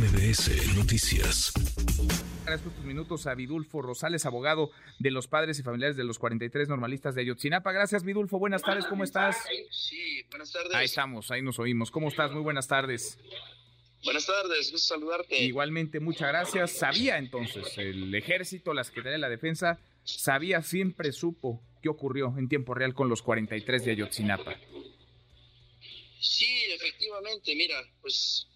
MBS Noticias. Gracias por tus minutos a Vidulfo Rosales, abogado de los padres y familiares de los 43 normalistas de Ayotzinapa. Gracias, Vidulfo. Buenas tardes, ¿cómo estás? Sí, buenas tardes. Ahí estamos, ahí nos oímos. ¿Cómo estás? Muy buenas tardes. Buenas tardes, gusto saludarte. Igualmente, muchas gracias. Sabía entonces el ejército, la Secretaría de la Defensa, sabía, siempre supo qué ocurrió en tiempo real con los 43 de Ayotzinapa. Sí, efectivamente, mira, pues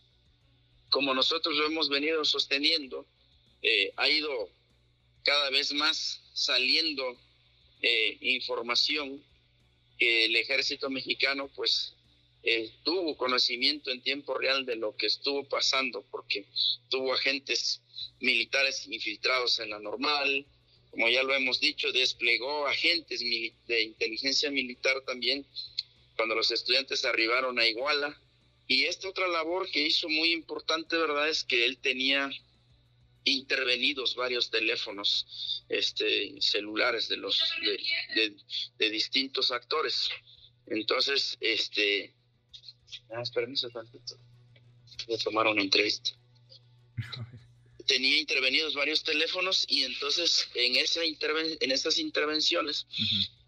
como nosotros lo hemos venido sosteniendo, eh, ha ido cada vez más saliendo eh, información que el ejército mexicano pues eh, tuvo conocimiento en tiempo real de lo que estuvo pasando porque tuvo agentes militares infiltrados en la normal, como ya lo hemos dicho, desplegó agentes de inteligencia militar también cuando los estudiantes arribaron a Iguala. Y esta otra labor que hizo muy importante, ¿verdad? Es que él tenía intervenidos varios teléfonos este, celulares de los de, de, distintos actores. Entonces, este, ah, permiso, voy a tomar una entrevista. Tenía intervenidos varios teléfonos y entonces en, esa interven en esas intervenciones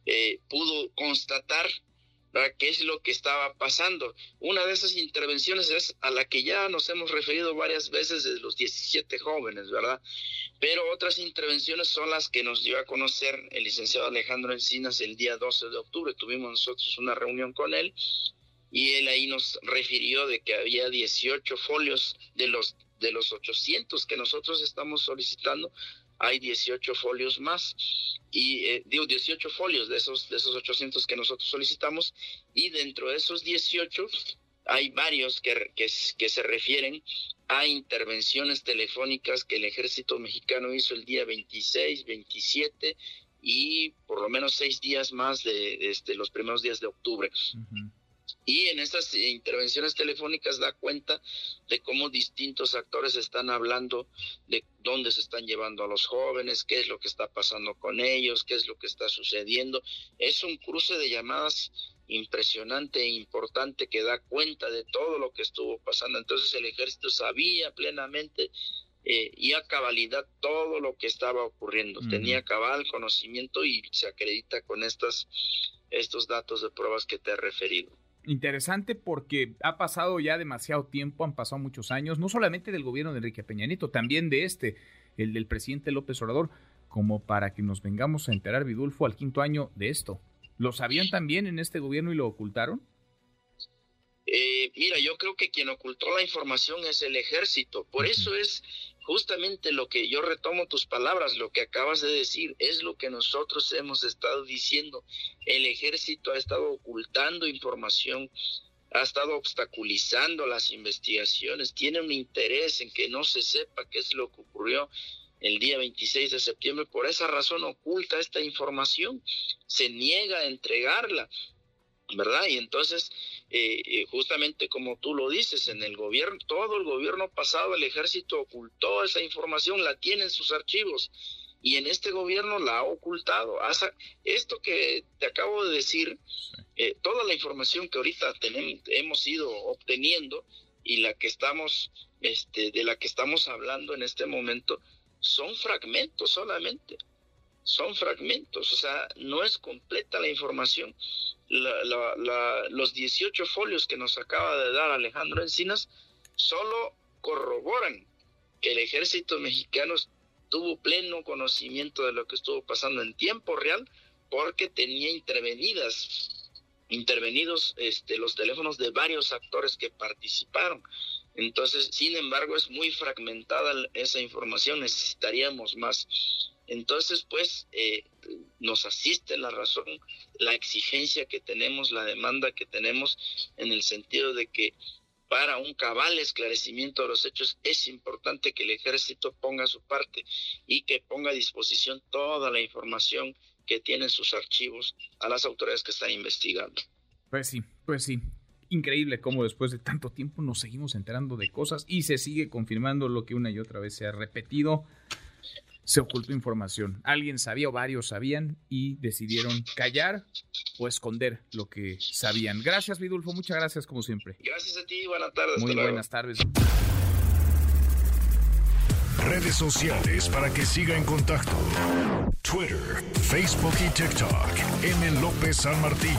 eh, pudo constatar qué es lo que estaba pasando. Una de esas intervenciones es a la que ya nos hemos referido varias veces de los 17 jóvenes, ¿verdad? Pero otras intervenciones son las que nos dio a conocer el licenciado Alejandro Encinas el día 12 de octubre. Tuvimos nosotros una reunión con él y él ahí nos refirió de que había 18 folios de los de los 800 que nosotros estamos solicitando, hay 18 folios más. Y eh, digo 18 folios de esos de esos 800 que nosotros solicitamos. Y dentro de esos 18 hay varios que, que, se refieren a intervenciones telefónicas que el ejército mexicano hizo el día 26, 27 y por lo menos seis días más de, este, los primeros días de octubre. Y en estas intervenciones telefónicas da cuenta de cómo distintos actores están hablando de dónde se están llevando a los jóvenes, qué es lo que está pasando con ellos, qué es lo que está sucediendo. Es un cruce de llamadas impresionante e importante que da cuenta de todo lo que estuvo pasando. Entonces el ejército sabía plenamente eh, y a cabalidad todo lo que estaba ocurriendo. Tenía cabal conocimiento y se acredita con estas, estos datos de pruebas que te he referido interesante porque ha pasado ya demasiado tiempo, han pasado muchos años, no solamente del gobierno de Enrique Peña Nieto, también de este, el del presidente López Obrador, como para que nos vengamos a enterar, Vidulfo, al quinto año de esto. ¿Lo sabían también en este gobierno y lo ocultaron? Mira, yo creo que quien ocultó la información es el ejército. Por eso es justamente lo que yo retomo tus palabras, lo que acabas de decir, es lo que nosotros hemos estado diciendo. El ejército ha estado ocultando información, ha estado obstaculizando las investigaciones, tiene un interés en que no se sepa qué es lo que ocurrió el día 26 de septiembre. Por esa razón oculta esta información, se niega a entregarla. ¿Verdad? Y entonces, eh, eh, justamente como tú lo dices, en el gobierno, todo el gobierno pasado, el ejército ocultó esa información, la tiene en sus archivos, y en este gobierno la ha ocultado. Esto que te acabo de decir, eh, toda la información que ahorita tenemos, hemos ido obteniendo y la que estamos, este, de la que estamos hablando en este momento, son fragmentos solamente son fragmentos, o sea, no es completa la información los 18 folios que nos acaba de dar Alejandro Encinas solo corroboran que el ejército mexicano tuvo pleno conocimiento de lo que estuvo pasando en tiempo real porque tenía intervenidas intervenidos este, los teléfonos de varios actores que participaron. Entonces, sin embargo, es muy fragmentada esa información, necesitaríamos más. Entonces, pues, eh, nos asiste la razón, la exigencia que tenemos, la demanda que tenemos, en el sentido de que para un cabal esclarecimiento de los hechos es importante que el ejército ponga su parte y que ponga a disposición toda la información que tienen sus archivos a las autoridades que están investigando. Pues sí, pues sí. Increíble cómo después de tanto tiempo nos seguimos enterando de cosas y se sigue confirmando lo que una y otra vez se ha repetido se ocultó información. Alguien sabía o varios sabían y decidieron callar o esconder lo que sabían. Gracias, Vidulfo. Muchas gracias, como siempre. Gracias a ti. Buenas tardes. Muy buenas tardes. Redes sociales para que siga en contacto: Twitter, Facebook y TikTok. M. López San Martín.